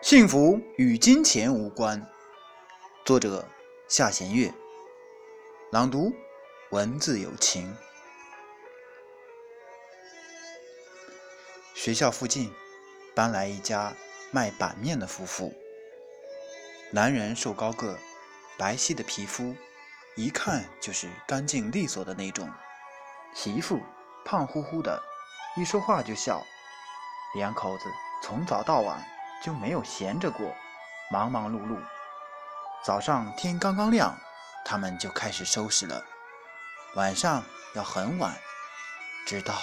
幸福与金钱无关。作者：夏弦月。朗读：文字有情。学校附近搬来一家卖板面的夫妇。男人瘦高个，白皙的皮肤，一看就是干净利索的那种。媳妇胖乎乎的，一说话就笑。两口子从早到晚就没有闲着过，忙忙碌碌。早上天刚刚亮，他们就开始收拾了。晚上要很晚，直到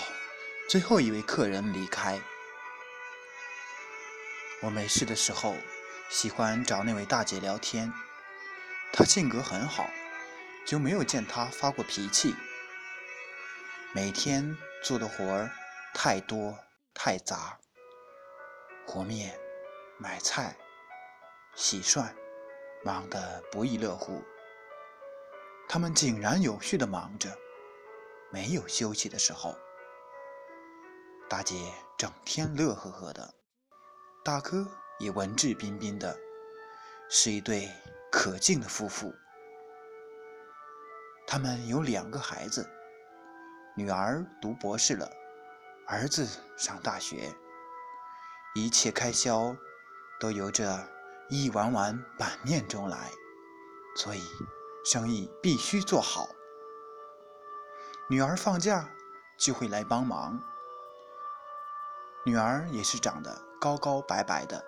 最后一位客人离开。我没事的时候，喜欢找那位大姐聊天。她性格很好，就没有见她发过脾气。每天做的活儿太多。太杂，和面、买菜、洗涮，忙得不亦乐乎。他们井然有序地忙着，没有休息的时候。大姐整天乐呵呵的，大哥也文质彬彬的，是一对可敬的夫妇。他们有两个孩子，女儿读博士了。儿子上大学，一切开销都由这一碗碗板面中来，所以生意必须做好。女儿放假就会来帮忙。女儿也是长得高高白白的，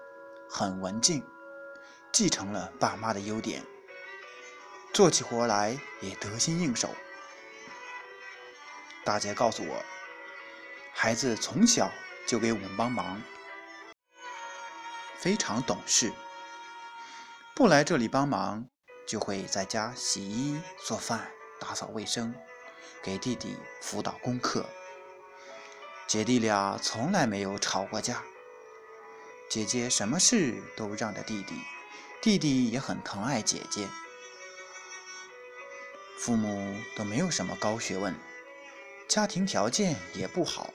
很文静，继承了爸妈的优点，做起活来也得心应手。大姐告诉我。孩子从小就给我们帮忙，非常懂事。不来这里帮忙，就会在家洗衣、做饭、打扫卫生，给弟弟辅导功课。姐弟俩从来没有吵过架，姐姐什么事都让着弟弟，弟弟也很疼爱姐姐。父母都没有什么高学问，家庭条件也不好。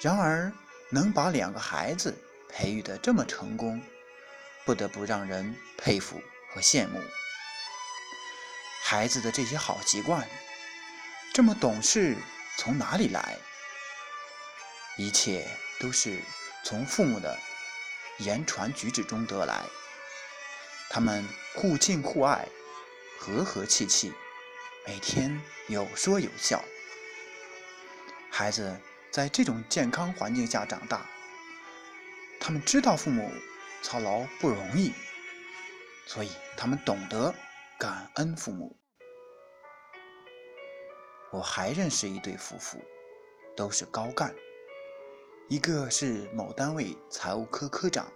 然而，能把两个孩子培育得这么成功，不得不让人佩服和羡慕。孩子的这些好习惯，这么懂事，从哪里来？一切都是从父母的言传举止中得来。他们互敬互爱，和和气气，每天有说有笑。孩子。在这种健康环境下长大，他们知道父母操劳不容易，所以他们懂得感恩父母。我还认识一对夫妇，都是高干，一个是某单位财务科科长，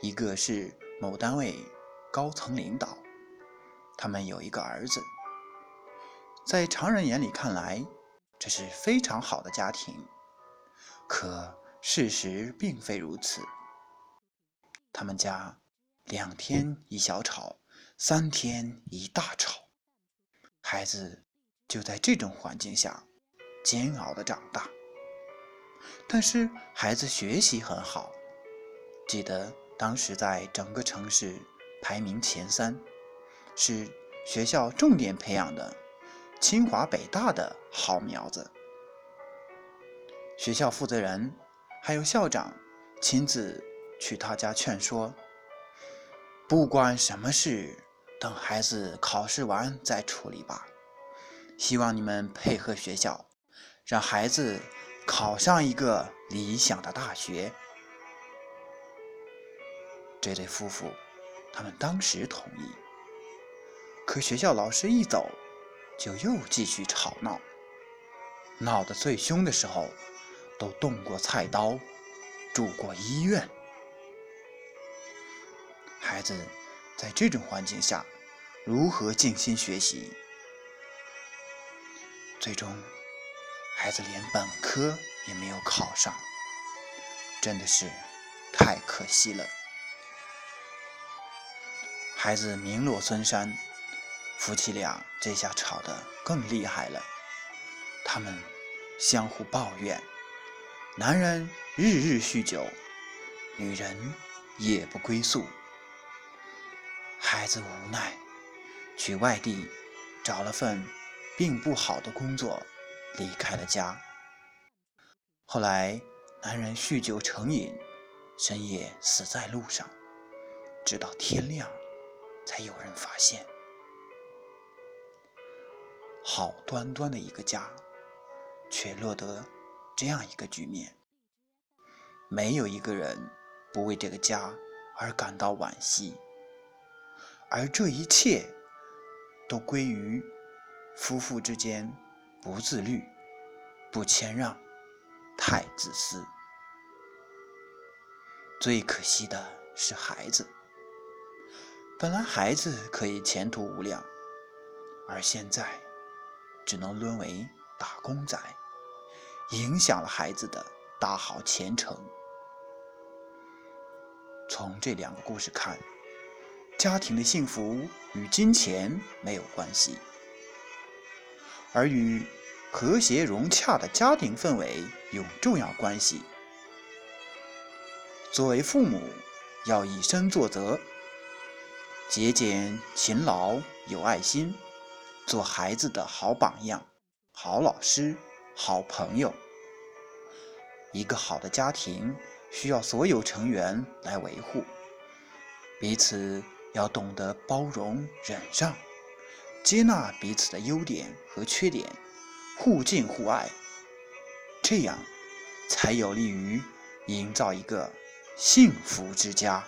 一个是某单位高层领导。他们有一个儿子，在常人眼里看来。这是非常好的家庭，可事实并非如此。他们家两天一小吵，三天一大吵，孩子就在这种环境下煎熬的长大。但是孩子学习很好，记得当时在整个城市排名前三，是学校重点培养的。清华北大的好苗子，学校负责人还有校长亲自去他家劝说，不管什么事，等孩子考试完再处理吧。希望你们配合学校，让孩子考上一个理想的大学。这对夫妇，他们当时同意，可学校老师一走。就又继续吵闹，闹得最凶的时候，都动过菜刀，住过医院。孩子在这种环境下，如何静心学习？最终，孩子连本科也没有考上，真的是太可惜了。孩子名落孙山。夫妻俩这下吵得更厉害了，他们相互抱怨，男人日日酗酒，女人夜不归宿。孩子无奈，去外地找了份并不好的工作，离开了家。后来，男人酗酒成瘾，深夜死在路上，直到天亮，才有人发现。好端端的一个家，却落得这样一个局面。没有一个人不为这个家而感到惋惜。而这一切都归于夫妇之间不自律、不谦让、太自私。最可惜的是孩子，本来孩子可以前途无量，而现在只能沦为打工仔，影响了孩子的大好前程。从这两个故事看。家庭的幸福与金钱没有关系，而与和谐融洽的家庭氛围有重要关系。作为父母，要以身作则，节俭、勤劳、有爱心，做孩子的好榜样、好老师、好朋友。一个好的家庭需要所有成员来维护，彼此。要懂得包容、忍让，接纳彼此的优点和缺点，互敬互爱，这样才有利于营造一个幸福之家。